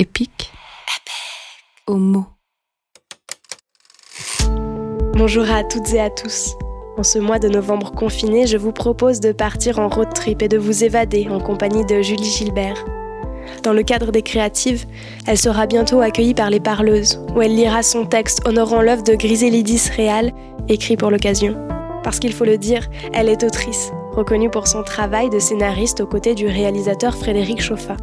Épique. Homo. Bonjour à toutes et à tous. En ce mois de novembre confiné, je vous propose de partir en road trip et de vous évader en compagnie de Julie Gilbert. Dans le cadre des créatives, elle sera bientôt accueillie par les parleuses, où elle lira son texte honorant l'œuvre de Griselidis Réal, écrit pour l'occasion. Parce qu'il faut le dire, elle est autrice, reconnue pour son travail de scénariste aux côtés du réalisateur Frédéric Chauffat.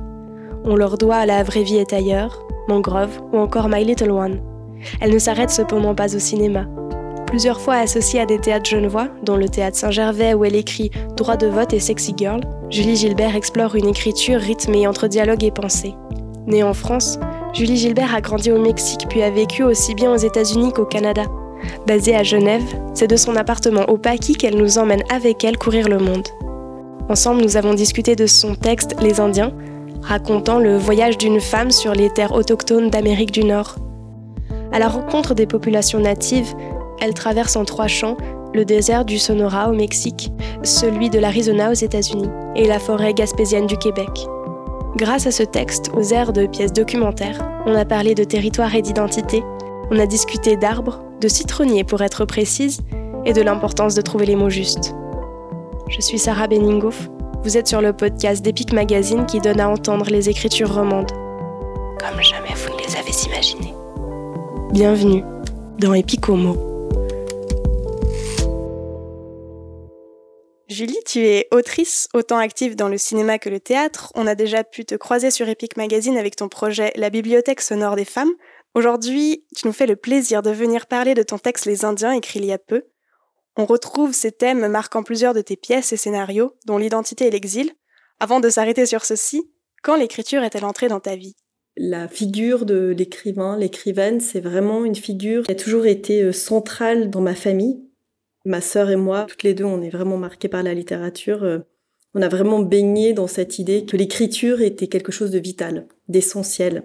On leur doit La vraie vie est ailleurs, Mangrove ou encore My Little One. Elle ne s'arrête cependant pas au cinéma. Plusieurs fois associée à des théâtres genevois, dont le théâtre Saint-Gervais où elle écrit Droit de vote et Sexy Girl, Julie Gilbert explore une écriture rythmée entre dialogue et pensée. Née en France, Julie Gilbert a grandi au Mexique puis a vécu aussi bien aux États-Unis qu'au Canada. Basée à Genève, c'est de son appartement au Paquis qu'elle nous emmène avec elle courir le monde. Ensemble, nous avons discuté de son texte Les Indiens, racontant le voyage d'une femme sur les terres autochtones d'Amérique du Nord. À la rencontre des populations natives, elle traverse en trois champs le désert du Sonora au Mexique, celui de l'Arizona aux États-Unis et la forêt gaspésienne du Québec. Grâce à ce texte, aux airs de pièces documentaires, on a parlé de territoire et d'identité, on a discuté d'arbres, de citronniers pour être précise, et de l'importance de trouver les mots justes. Je suis Sarah Beningoff, vous êtes sur le podcast d'Epic Magazine qui donne à entendre les écritures romandes, comme jamais vous ne les avez imaginées. Bienvenue dans Epic Homo. Julie, tu es autrice, autant active dans le cinéma que le théâtre. On a déjà pu te croiser sur Epic Magazine avec ton projet La bibliothèque sonore des femmes. Aujourd'hui, tu nous fais le plaisir de venir parler de ton texte Les Indiens écrit il y a peu. On retrouve ces thèmes marquant plusieurs de tes pièces et scénarios, dont l'identité et l'exil. Avant de s'arrêter sur ceci, quand l'écriture est-elle entrée dans ta vie? La figure de l'écrivain, l'écrivaine, c'est vraiment une figure qui a toujours été euh, centrale dans ma famille. Ma sœur et moi, toutes les deux, on est vraiment marqués par la littérature. Euh, on a vraiment baigné dans cette idée que l'écriture était quelque chose de vital, d'essentiel.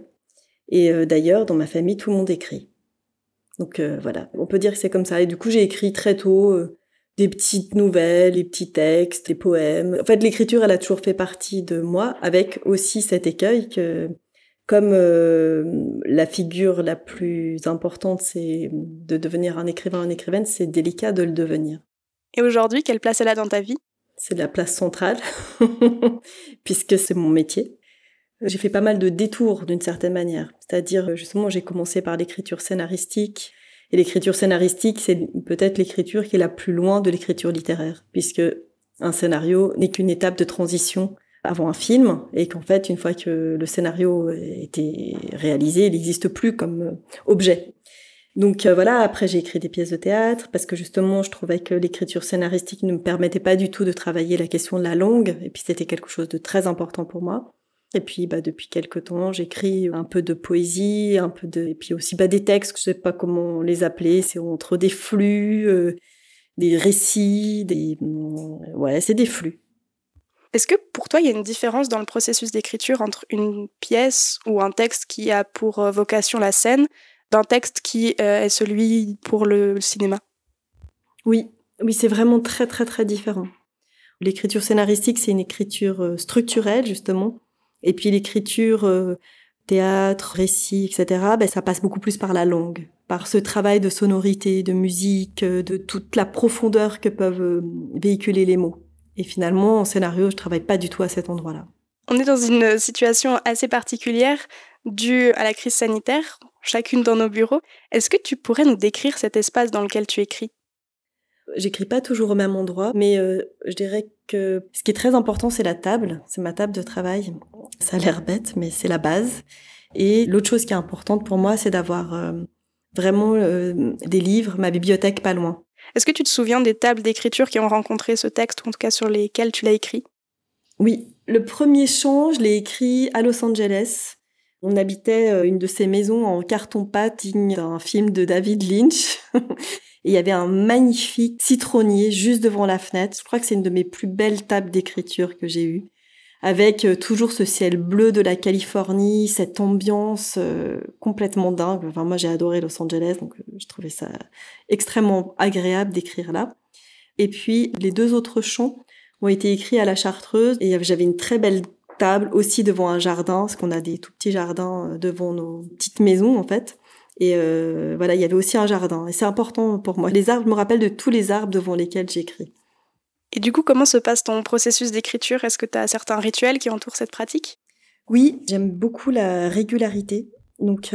Et euh, d'ailleurs, dans ma famille, tout le monde écrit. Donc euh, voilà, on peut dire que c'est comme ça. Et du coup, j'ai écrit très tôt des petites nouvelles, des petits textes, des poèmes. En fait, l'écriture, elle a toujours fait partie de moi, avec aussi cet écueil que comme euh, la figure la plus importante, c'est de devenir un écrivain, une écrivaine, c'est délicat de le devenir. Et aujourd'hui, quelle place elle a dans ta vie? C'est la place centrale, puisque c'est mon métier. J'ai fait pas mal de détours d'une certaine manière. C'est-à-dire, justement, j'ai commencé par l'écriture scénaristique. Et l'écriture scénaristique, c'est peut-être l'écriture qui est la plus loin de l'écriture littéraire, puisque un scénario n'est qu'une étape de transition avant un film et qu'en fait une fois que le scénario était réalisé, il n'existe plus comme euh, objet. Donc euh, voilà, après j'ai écrit des pièces de théâtre parce que justement je trouvais que l'écriture scénaristique ne me permettait pas du tout de travailler la question de la langue et puis c'était quelque chose de très important pour moi. Et puis bah depuis quelques temps, j'écris un peu de poésie, un peu de et puis aussi bah des textes, je sais pas comment les appeler, c'est entre des flux, euh, des récits, des mm, ouais, c'est des flux. Est-ce que pour toi, il y a une différence dans le processus d'écriture entre une pièce ou un texte qui a pour euh, vocation la scène d'un texte qui euh, est celui pour le cinéma? Oui, oui, c'est vraiment très très très différent. L'écriture scénaristique, c'est une écriture structurelle justement, et puis l'écriture théâtre, récit, etc. Ben, ça passe beaucoup plus par la langue, par ce travail de sonorité, de musique, de toute la profondeur que peuvent véhiculer les mots. Et finalement, en scénario, je travaille pas du tout à cet endroit-là. On est dans une situation assez particulière due à la crise sanitaire, chacune dans nos bureaux. Est-ce que tu pourrais nous décrire cet espace dans lequel tu écris? J'écris pas toujours au même endroit, mais euh, je dirais que ce qui est très important, c'est la table. C'est ma table de travail. Ça a l'air bête, mais c'est la base. Et l'autre chose qui est importante pour moi, c'est d'avoir euh, vraiment euh, des livres, ma bibliothèque pas loin. Est-ce que tu te souviens des tables d'écriture qui ont rencontré ce texte, ou en tout cas sur lesquelles tu l'as écrit? Oui, le premier chant, je l'ai écrit à Los Angeles. On habitait une de ces maisons en carton-pâte digne d'un film de David Lynch. Et il y avait un magnifique citronnier juste devant la fenêtre. Je crois que c'est une de mes plus belles tables d'écriture que j'ai eues avec euh, toujours ce ciel bleu de la Californie, cette ambiance euh, complètement dingue. Enfin, moi, j'ai adoré Los Angeles, donc euh, je trouvais ça extrêmement agréable d'écrire là. Et puis, les deux autres chants ont été écrits à la Chartreuse, et j'avais une très belle table aussi devant un jardin, parce qu'on a des tout petits jardins devant nos petites maisons en fait. Et voilà, il y avait aussi un jardin. Et c'est important pour moi. Les arbres, je me rappelle de tous les arbres devant lesquels j'écris. Et du coup, comment se passe ton processus d'écriture? Est-ce que tu as certains rituels qui entourent cette pratique? Oui, j'aime beaucoup la régularité. Donc,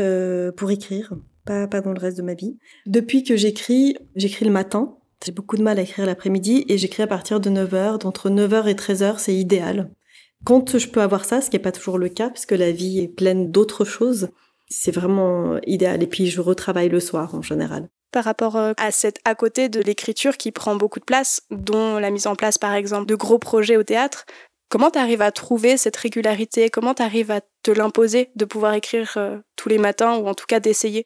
pour écrire, pas, pas dans le reste de ma vie. Depuis que j'écris, j'écris le matin. J'ai beaucoup de mal à écrire l'après-midi et j'écris à partir de 9h. D'entre 9h et 13h, c'est idéal. Quand je peux avoir ça, ce qui n'est pas toujours le cas, puisque la vie est pleine d'autres choses, c'est vraiment idéal. Et puis je retravaille le soir en général. Par rapport euh, à cette à côté de l'écriture qui prend beaucoup de place, dont la mise en place par exemple de gros projets au théâtre, comment tu arrives à trouver cette régularité? Comment tu arrives à te l'imposer de pouvoir écrire euh, tous les matins ou en tout cas d'essayer?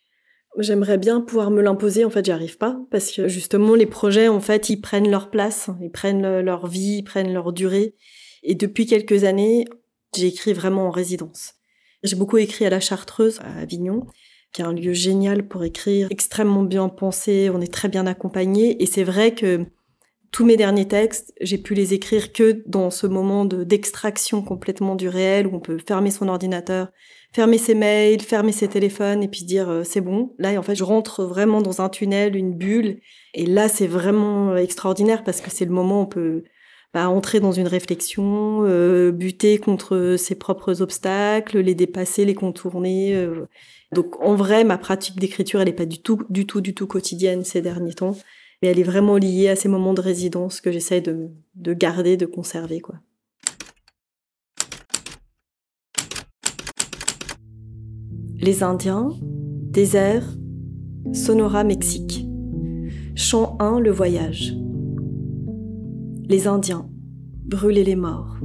J'aimerais bien pouvoir me l'imposer, en fait, j'y arrive pas parce que justement les projets, en fait, ils prennent leur place, ils prennent leur vie, ils prennent leur durée. Et depuis quelques années, j'écris vraiment en résidence. J'ai beaucoup écrit à la Chartreuse, à Avignon, qui est un lieu génial pour écrire, extrêmement bien pensé, on est très bien accompagné. Et c'est vrai que tous mes derniers textes, j'ai pu les écrire que dans ce moment d'extraction complètement du réel où on peut fermer son ordinateur, fermer ses mails, fermer ses téléphones et puis dire euh, c'est bon. Là, en fait, je rentre vraiment dans un tunnel, une bulle. Et là, c'est vraiment extraordinaire parce que c'est le moment où on peut bah, entrer dans une réflexion, euh, buter contre ses propres obstacles, les dépasser, les contourner. Euh. Donc en vrai, ma pratique d'écriture, elle n'est pas du tout, du tout, du tout quotidienne ces derniers temps, mais elle est vraiment liée à ces moments de résidence que j'essaie de, de garder, de conserver, quoi. Les Indiens, désert, Sonora, Mexique. Chant 1, le voyage. Les Indiens, brûler les morts.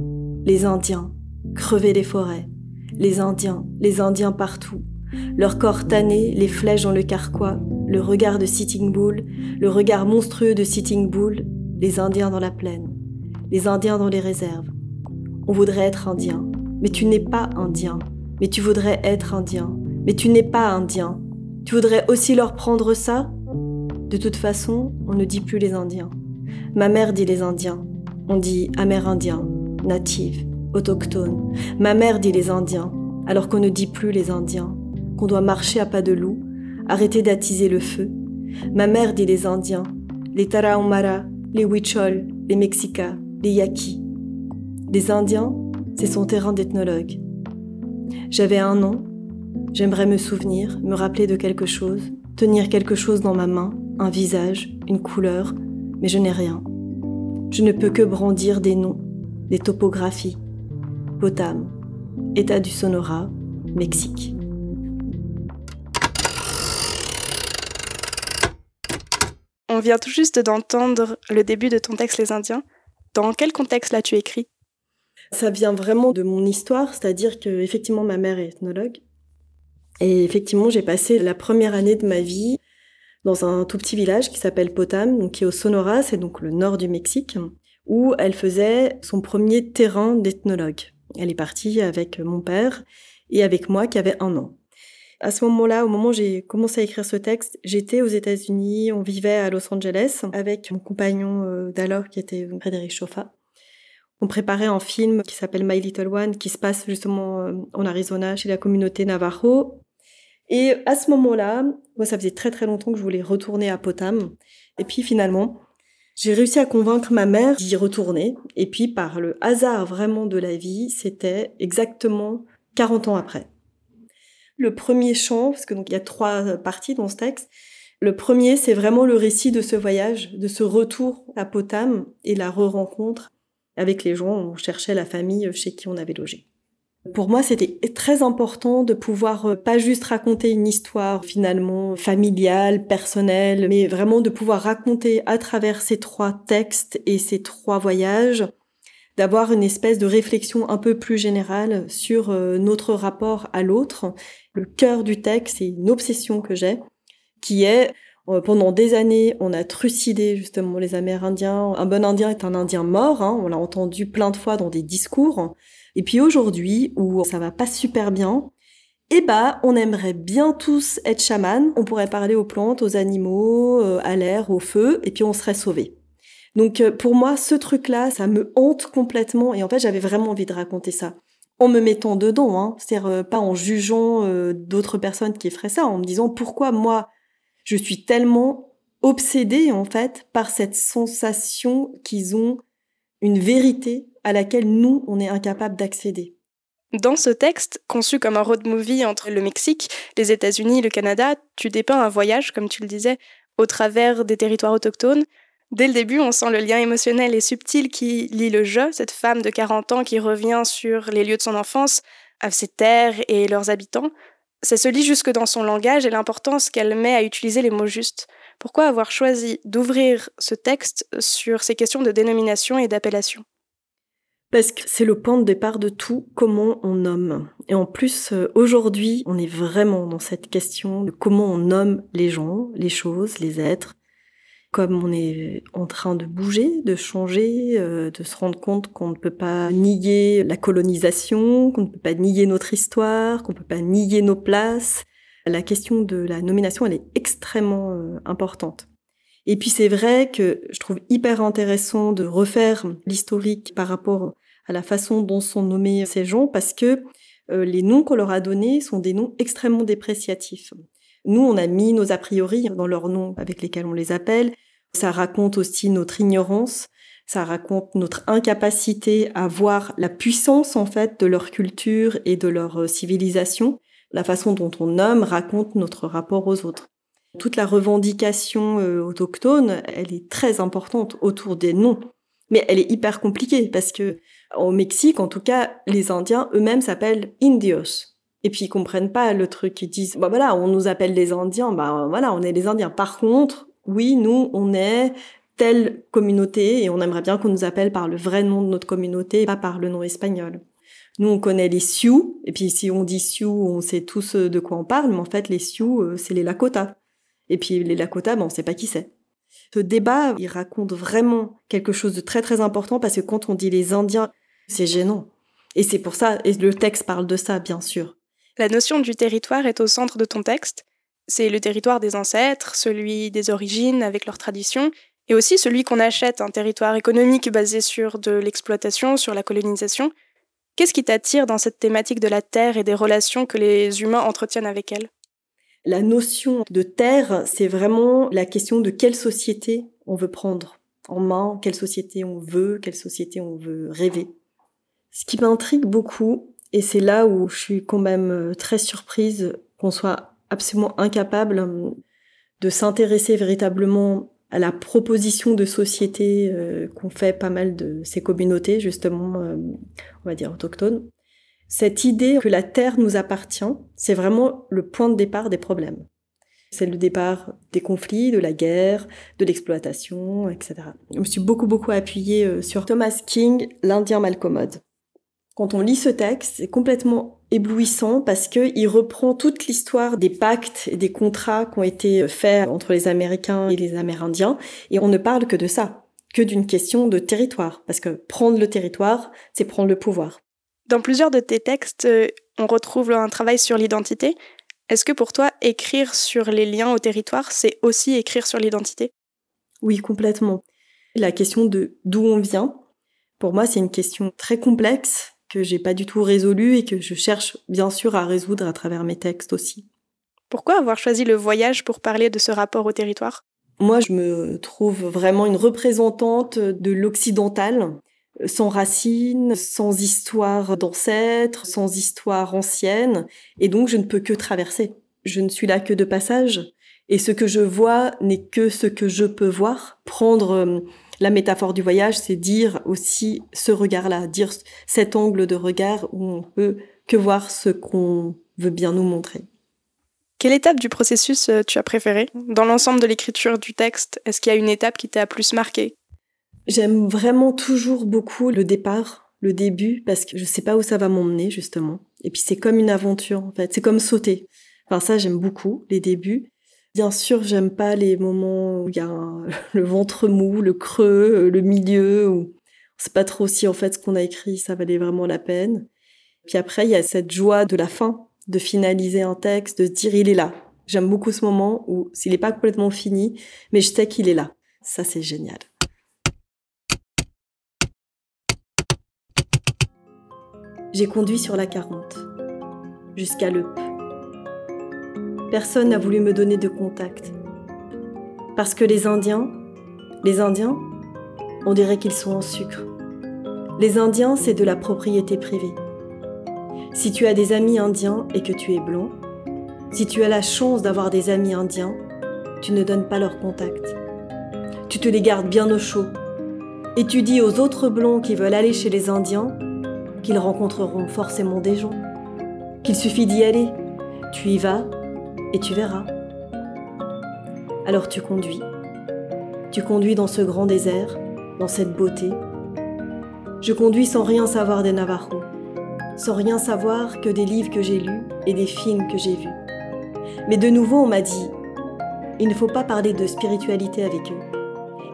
Les Indiens, crever les forêts. Les Indiens, les Indiens partout. Leur corps tanné, les flèches dans le carquois, le regard de Sitting Bull, le regard monstrueux de Sitting Bull, les Indiens dans la plaine, les Indiens dans les réserves. On voudrait être indien, mais tu n'es pas indien, mais tu voudrais être indien, mais tu n'es pas indien. Tu voudrais aussi leur prendre ça? De toute façon, on ne dit plus les Indiens. Ma mère dit les Indiens. On dit Amérindiens, natifs, autochtones. Ma mère dit les Indiens, alors qu'on ne dit plus les Indiens, qu'on doit marcher à pas de loup, arrêter d'attiser le feu. Ma mère dit les Indiens, les Tarahumara, les Huichol, les Mexicas, les Yaquis. Les Indiens, c'est son terrain d'ethnologue. J'avais un an, j'aimerais me souvenir, me rappeler de quelque chose, tenir quelque chose dans ma main, un visage, une couleur, mais je n'ai rien. Je ne peux que brandir des noms, des topographies. Potam, État du Sonora, Mexique. On vient tout juste d'entendre le début de ton texte Les Indiens. Dans quel contexte l'as-tu écrit? Ça vient vraiment de mon histoire, c'est-à-dire que effectivement ma mère est ethnologue et effectivement j'ai passé la première année de ma vie dans un tout petit village qui s'appelle Potam, donc qui est au Sonora, c'est donc le nord du Mexique, où elle faisait son premier terrain d'ethnologue. Elle est partie avec mon père et avec moi qui avait un an. À ce moment-là, au moment où j'ai commencé à écrire ce texte, j'étais aux États-Unis, on vivait à Los Angeles avec mon compagnon euh, d'alors qui était Frédéric Chauffat. On préparait un film qui s'appelle My Little One qui se passe justement euh, en Arizona chez la communauté Navajo et à ce moment-là, moi, ça faisait très très longtemps que je voulais retourner à Potam. Et puis finalement, j'ai réussi à convaincre ma mère d'y retourner. Et puis par le hasard vraiment de la vie, c'était exactement 40 ans après. Le premier chant, parce que donc il y a trois parties dans ce texte. Le premier, c'est vraiment le récit de ce voyage, de ce retour à Potam et la re-rencontre avec les gens. On cherchait la famille chez qui on avait logé. Pour moi, c'était très important de pouvoir euh, pas juste raconter une histoire finalement familiale, personnelle, mais vraiment de pouvoir raconter à travers ces trois textes et ces trois voyages, d'avoir une espèce de réflexion un peu plus générale sur euh, notre rapport à l'autre. Le cœur du texte, c'est une obsession que j'ai, qui est pendant des années, on a trucidé justement les Amérindiens. Un bon Indien est un Indien mort, hein, on l'a entendu plein de fois dans des discours. Et puis aujourd'hui, où ça va pas super bien, eh bah, on aimerait bien tous être chaman. On pourrait parler aux plantes, aux animaux, euh, à l'air, au feu, et puis on serait sauvés. Donc euh, pour moi, ce truc-là, ça me hante complètement. Et en fait, j'avais vraiment envie de raconter ça. en me mettant dedans, hein. c'est-à-dire euh, pas en jugeant euh, d'autres personnes qui feraient ça, en me disant pourquoi moi je suis tellement obsédée en fait par cette sensation qu'ils ont une vérité à laquelle nous on est incapable d'accéder. Dans ce texte, conçu comme un road movie entre le Mexique, les États-Unis, le Canada, tu dépeins un voyage, comme tu le disais, au travers des territoires autochtones, Dès le début, on sent le lien émotionnel et subtil qui lie le jeu, cette femme de 40 ans qui revient sur les lieux de son enfance, à ses terres et leurs habitants. Ça se lit jusque dans son langage et l'importance qu'elle met à utiliser les mots justes. Pourquoi avoir choisi d'ouvrir ce texte sur ces questions de dénomination et d'appellation? Parce que c'est le point de départ de tout, comment on nomme. Et en plus, euh, aujourd'hui, on est vraiment dans cette question de comment on nomme les gens, les choses, les êtres, comme on est en train de bouger, de changer, euh, de se rendre compte qu'on ne peut pas nier la colonisation, qu'on ne peut pas nier notre histoire, qu'on ne peut pas nier nos places, la question de la nomination, elle est extrêmement euh, importante. Et puis c'est vrai que je trouve hyper intéressant de refaire l'historique par rapport à la façon dont sont nommés ces gens, parce que euh, les noms qu'on leur a donnés sont des noms extrêmement dépréciatifs. Nous, on a mis nos a priori dans leurs noms avec lesquels on les appelle. Ça raconte aussi notre ignorance. Ça raconte notre incapacité à voir la puissance, en fait, de leur culture et de leur euh, civilisation. La façon dont on nomme raconte notre rapport aux autres. Toute la revendication euh, autochtone, elle est très importante autour des noms. Mais elle est hyper compliquée parce que au Mexique, en tout cas, les Indiens eux-mêmes s'appellent indios. Et puis ils comprennent pas le truc. Ils disent, bah voilà, on nous appelle les Indiens, bah voilà, on est les Indiens. Par contre, oui, nous, on est telle communauté et on aimerait bien qu'on nous appelle par le vrai nom de notre communauté, pas par le nom espagnol. Nous, on connaît les Sioux, et puis si on dit Sioux, on sait tous euh, de quoi on parle, mais en fait, les Sioux, euh, c'est les Lakota. Et puis les Lakota, ben, on sait pas qui c'est. Ce débat, il raconte vraiment quelque chose de très très important parce que quand on dit les Indiens, c'est gênant. Et c'est pour ça, et le texte parle de ça, bien sûr. La notion du territoire est au centre de ton texte? C'est le territoire des ancêtres, celui des origines avec leurs traditions, et aussi celui qu'on achète, un territoire économique basé sur de l'exploitation, sur la colonisation. Qu'est-ce qui t'attire dans cette thématique de la terre et des relations que les humains entretiennent avec elle? La notion de terre, c'est vraiment la question de quelle société on veut prendre en main, quelle société on veut, quelle société on veut rêver. Ce qui m'intrigue beaucoup, et c'est là où je suis quand même euh, très surprise qu'on soit absolument incapable euh, de s'intéresser véritablement à la proposition de société euh, qu'ont fait pas mal de ces communautés, justement, on va dire autochtones. Cette idée que la terre nous appartient, c'est vraiment le point de départ des problèmes. C'est le départ des conflits, de la guerre, de l'exploitation, etc. Je me suis beaucoup, beaucoup appuyée sur Thomas King, l'Indien malcommode. Quand on lit ce texte, c'est complètement éblouissant parce que il reprend toute l'histoire des pactes et des contrats qui ont été faits entre les Américains et les Amérindiens et on ne parle que de ça, que d'une question de territoire parce que prendre le territoire, c'est prendre le pouvoir. Dans plusieurs de tes textes, euh, on retrouve un travail sur l'identité. Est-ce que pour toi, écrire sur les liens au territoire, c'est aussi écrire sur l'identité? Oui, complètement. La question de d'où on vient, pour moi, c'est une question très complexe que j'ai pas du tout résolu et que je cherche bien sûr à résoudre à travers mes textes aussi. Pourquoi avoir choisi le voyage pour parler de ce rapport au territoire? Moi, je me trouve vraiment une représentante de l'occidental, sans racines, sans histoire d'ancêtres, sans histoire ancienne, et donc je ne peux que traverser. Je ne suis là que de passage, et ce que je vois n'est que ce que je peux voir. Prendre euh, la métaphore du voyage, c'est dire aussi ce regard-là, dire cet angle de regard où on peut que voir ce qu'on veut bien nous montrer. Quelle étape du processus euh, tu as préférée? Dans l'ensemble de l'écriture du texte, est-ce qu'il y a une étape qui t'a plus marqué J'aime vraiment toujours beaucoup le départ, le début, parce que je sais pas où ça va m'emmener, justement. Et puis c'est comme une aventure, en fait. C'est comme sauter. Enfin, ça, j'aime beaucoup, les débuts. Bien sûr, j'aime pas les moments où il y a le ventre mou, le creux, euh, le milieu, où on sait pas trop si en fait ce qu'on a écrit ça valait vraiment la peine. Puis après, il y a cette joie de la fin, de finaliser un texte, de se dire il est là. J'aime beaucoup ce moment où s'il n'est pas complètement fini, mais je sais qu'il est là. Ça, c'est génial. j'ai conduit sur la 40, jusqu'à Leup. Personne n'a voulu me donner de contact. Parce que les Indiens, les Indiens, on dirait qu'ils sont en sucre. Les Indiens, c'est de la propriété privée. Si tu as des amis indiens et que tu es blanc, si tu as la chance d'avoir des amis indiens, tu ne donnes pas leur contact. Tu te les gardes bien au chaud. Et tu dis aux autres blancs qui veulent aller chez les Indiens qu'ils rencontreront forcément des gens. Qu'il suffit d'y aller. Tu y vas et tu verras. Alors tu conduis. Tu conduis dans ce grand désert, dans cette beauté. Je conduis sans rien savoir des Navajos, sans rien savoir que des livres que j'ai lus et des films que j'ai vus. Mais de nouveau, on m'a dit, il ne faut pas parler de spiritualité avec eux.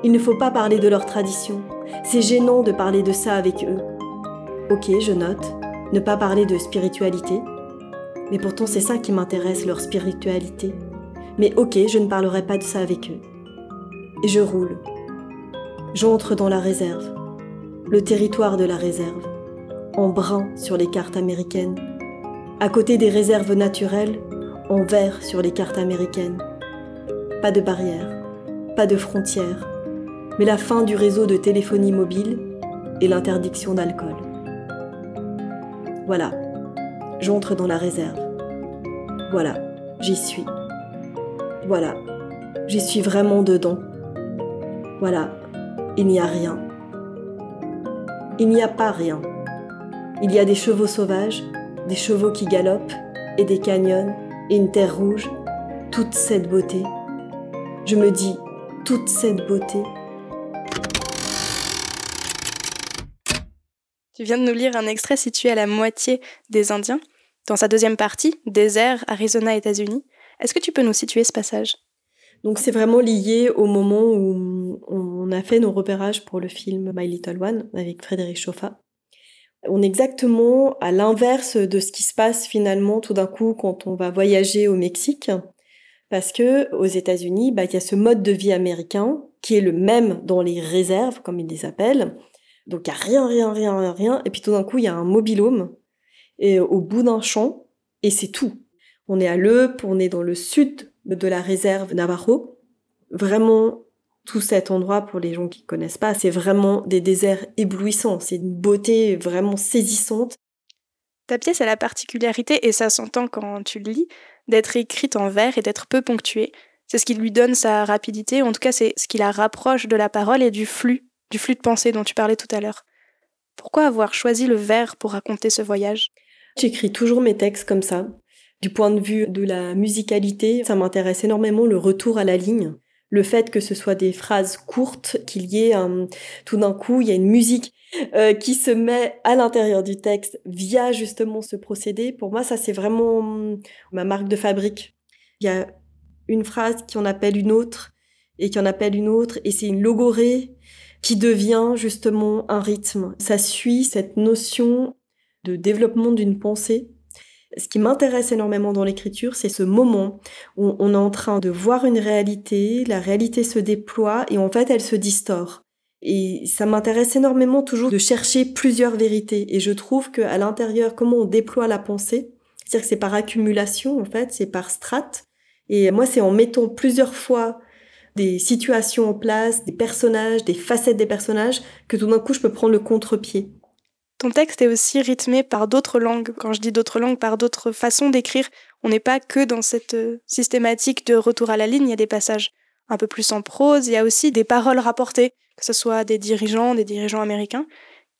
Il ne faut pas parler de leur tradition. C'est gênant de parler de ça avec eux. Ok, je note, ne pas parler de spiritualité. Mais pourtant, c'est ça qui m'intéresse, leur spiritualité. Mais ok, je ne parlerai pas de ça avec eux. Et je roule. J'entre dans la réserve, le territoire de la réserve, en brun sur les cartes américaines, à côté des réserves naturelles, en vert sur les cartes américaines. Pas de barrières, pas de frontières, mais la fin du réseau de téléphonie mobile et l'interdiction d'alcool. Voilà, j'entre dans la réserve. Voilà, j'y suis. Voilà, j'y suis vraiment dedans. Voilà, il n'y a rien. Il n'y a pas rien. Il y a des chevaux sauvages, des chevaux qui galopent, et des canyons, et une terre rouge, toute cette beauté. Je me dis, toute cette beauté, Tu viens de nous lire un extrait situé à la moitié des Indiens, dans sa deuxième partie, désert, Arizona, États-Unis. Est-ce que tu peux nous situer ce passage? Donc c'est vraiment lié au moment où on a fait nos repérages pour le film My Little One avec Frédéric Chauffat. On est exactement à l'inverse de ce qui se passe finalement tout d'un coup quand on va voyager au Mexique. Parce que aux États-Unis, bah, il y a ce mode de vie américain qui est le même dans les réserves, comme ils les appellent, donc il y a rien, rien, rien, rien. Et puis tout d'un coup, il y a un mobilhome et, au bout d'un champ et c'est tout. On est à Leup, on est dans le sud de la réserve Navajo. Vraiment, tout cet endroit, pour les gens qui connaissent pas, c'est vraiment des déserts éblouissants. C'est une beauté vraiment saisissante. Ta pièce a la particularité, et ça s'entend quand tu le lis, d'être écrite en vers et d'être peu ponctuée. C'est ce qui lui donne sa rapidité, en tout cas c'est ce qui la rapproche de la parole et du flux du flux de pensée dont tu parlais tout à l'heure. Pourquoi avoir choisi le vers pour raconter ce voyage? J'écris toujours mes textes comme ça. Du point de vue de la musicalité, ça m'intéresse énormément le retour à la ligne. Le fait que ce soit des phrases courtes, qu'il y ait un, tout d'un coup, il y a une musique euh, qui se met à l'intérieur du texte via justement ce procédé. Pour moi, ça c'est vraiment hum, ma marque de fabrique. Il y a une phrase qui en appelle une autre et qui en appelle une autre et c'est une logorée qui devient justement un rythme. Ça suit cette notion de développement d'une pensée. Ce qui m'intéresse énormément dans l'écriture, c'est ce moment où on est en train de voir une réalité, la réalité se déploie et en fait elle se distord. Et ça m'intéresse énormément toujours de chercher plusieurs vérités. Et je trouve qu'à l'intérieur, comment on déploie la pensée, c'est-à-dire que c'est par accumulation en fait, c'est par strates. Et moi, c'est en mettant plusieurs fois des situations en place, des personnages, des facettes des personnages, que tout d'un coup je peux prendre le contre-pied. Texte est aussi rythmé par d'autres langues. Quand je dis d'autres langues, par d'autres façons d'écrire. On n'est pas que dans cette euh, systématique de retour à la ligne, il y a des passages un peu plus en prose, il y a aussi des paroles rapportées, que ce soit des dirigeants, des dirigeants américains.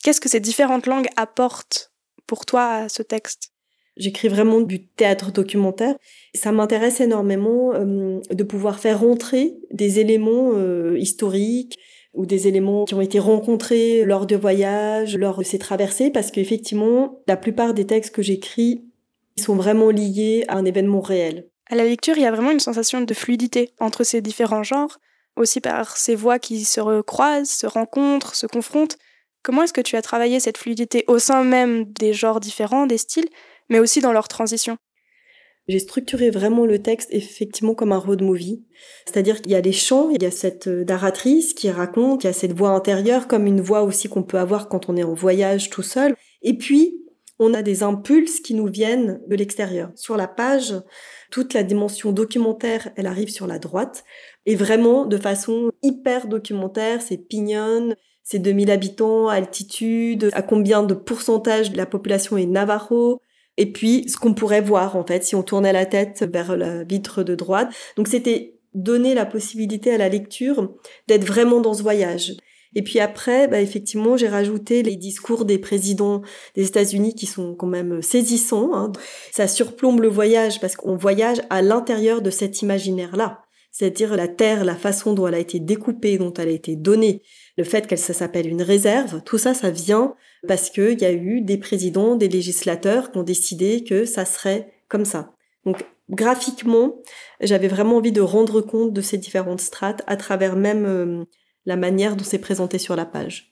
Qu'est-ce que ces différentes langues apportent pour toi à ce texte? J'écris vraiment du théâtre documentaire. Ça m'intéresse énormément euh, de pouvoir faire rentrer des éléments euh, historiques ou des éléments qui ont été rencontrés lors de voyages, lors de ces traversées, parce qu'effectivement, la plupart des textes que j'écris sont vraiment liés à un événement réel. À la lecture, il y a vraiment une sensation de fluidité entre ces différents genres, aussi par ces voix qui se recroisent, se rencontrent, se confrontent. Comment est-ce que tu as travaillé cette fluidité au sein même des genres différents, des styles, mais aussi dans leur transition? J'ai structuré vraiment le texte effectivement comme un road movie. C'est-à-dire qu'il y a les chants, il y a cette euh, narratrice qui raconte, il y a cette voix intérieure comme une voix aussi qu'on peut avoir quand on est en voyage tout seul. Et puis, on a des impulses qui nous viennent de l'extérieur. Sur la page, toute la dimension documentaire, elle arrive sur la droite, et vraiment de façon hyper documentaire, c'est Pignon, c'est 2000 habitants, altitude, à combien de pourcentage de la population est Navajo, et puis ce qu'on pourrait voir en fait si on tournait la tête vers la vitre de droite. Donc c'était donner la possibilité à la lecture d'être vraiment dans ce voyage. Et puis après, bah, effectivement, j'ai rajouté les discours des présidents des États-Unis qui sont quand même saisissants. Hein. Ça surplombe le voyage parce qu'on voyage à l'intérieur de cet imaginaire-là. C'est-à-dire la Terre, la façon dont elle a été découpée, dont elle a été donnée, le fait qu'elle s'appelle une réserve, tout ça, ça vient parce qu'il y a eu des présidents, des législateurs qui ont décidé que ça serait comme ça. Donc graphiquement, j'avais vraiment envie de rendre compte de ces différentes strates à travers même euh, la manière dont c'est présenté sur la page.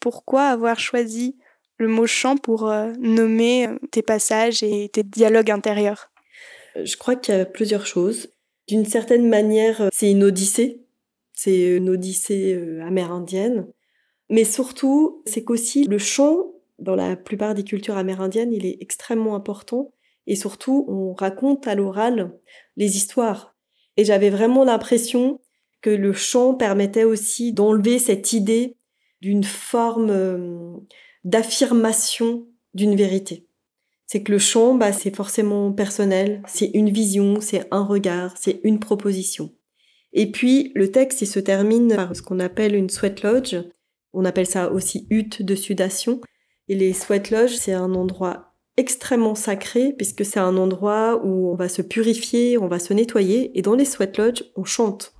Pourquoi avoir choisi le mot chant pour euh, nommer euh, tes passages et tes dialogues intérieurs? Je crois qu'il y a plusieurs choses. D'une certaine manière, c'est une odyssée. C'est une odyssée amérindienne. Mais surtout, c'est qu'aussi le chant, dans la plupart des cultures amérindiennes, il est extrêmement important. Et surtout, on raconte à l'oral les histoires. Et j'avais vraiment l'impression que le chant permettait aussi d'enlever cette idée d'une forme euh, d'affirmation d'une vérité. C'est que le chant, bah, c'est forcément personnel, c'est une vision, c'est un regard, c'est une proposition. Et puis, le texte, il se termine par ce qu'on appelle une sweat lodge. On appelle ça aussi hutte de sudation. Et les sweat lodges, c'est un endroit extrêmement sacré puisque c'est un endroit où on va se purifier, on va se nettoyer. Et dans les sweat lodges, on chante.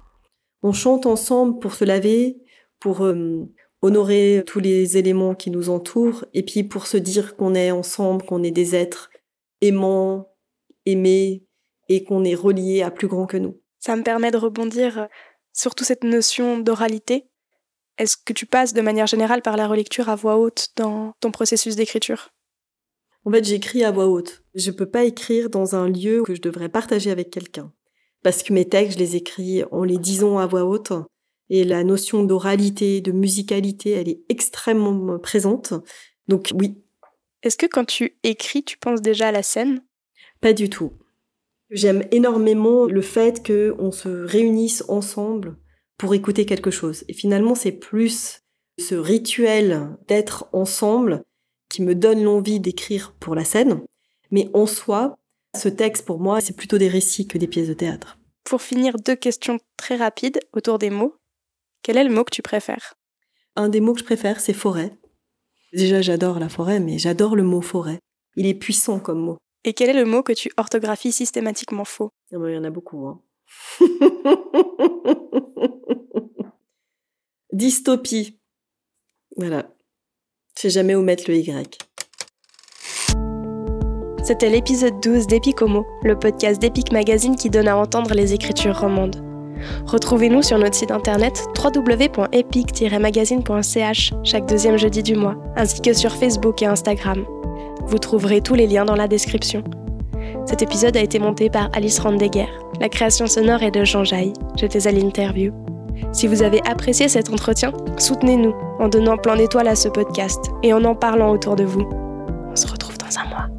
On chante ensemble pour se laver, pour euh, honorer tous les éléments qui nous entourent, et puis pour se dire qu'on est ensemble, qu'on est des êtres aimants, aimés, et qu'on est reliés à plus grand que nous. Ça me permet de rebondir sur toute cette notion d'oralité. Est-ce que tu passes de manière générale par la relecture à voix haute dans ton processus d'écriture? En fait, j'écris à voix haute. Je peux pas écrire dans un lieu que je devrais partager avec quelqu'un parce que mes textes, je les écris en les disant à voix haute. Et la notion d'oralité, de musicalité, elle est extrêmement présente. Donc oui. Est-ce que quand tu écris, tu penses déjà à la scène? Pas du tout. J'aime énormément le fait qu'on se réunisse ensemble pour écouter quelque chose. Et finalement, c'est plus ce rituel d'être ensemble qui me donne l'envie d'écrire pour la scène. Mais en soi, ce texte, pour moi, c'est plutôt des récits que des pièces de théâtre. Pour finir, deux questions très rapides autour des mots. Quel est le mot que tu préfères? Un des mots que je préfère, c'est forêt. Déjà, j'adore la forêt, mais j'adore le mot forêt. Il est puissant comme mot. Et quel est le mot que tu orthographies systématiquement faux? Ah bah, Il y en a beaucoup. Hein. Dystopie. Voilà. Je sais jamais où mettre le Y. C'était l'épisode 12 d'Epic Homo, le podcast d'Epic Magazine qui donne à entendre les écritures romandes. Retrouvez-nous sur notre site internet www.epic-magazine.ch chaque deuxième jeudi du mois, ainsi que sur Facebook et Instagram. Vous trouverez tous les liens dans la description. Cet épisode a été monté par Alice Randeguer. La création sonore est de Jean Jaille. J'étais à l'interview. Si vous avez apprécié cet entretien, soutenez-nous en donnant plein d'étoiles à ce podcast et en en parlant autour de vous. On se retrouve dans un mois.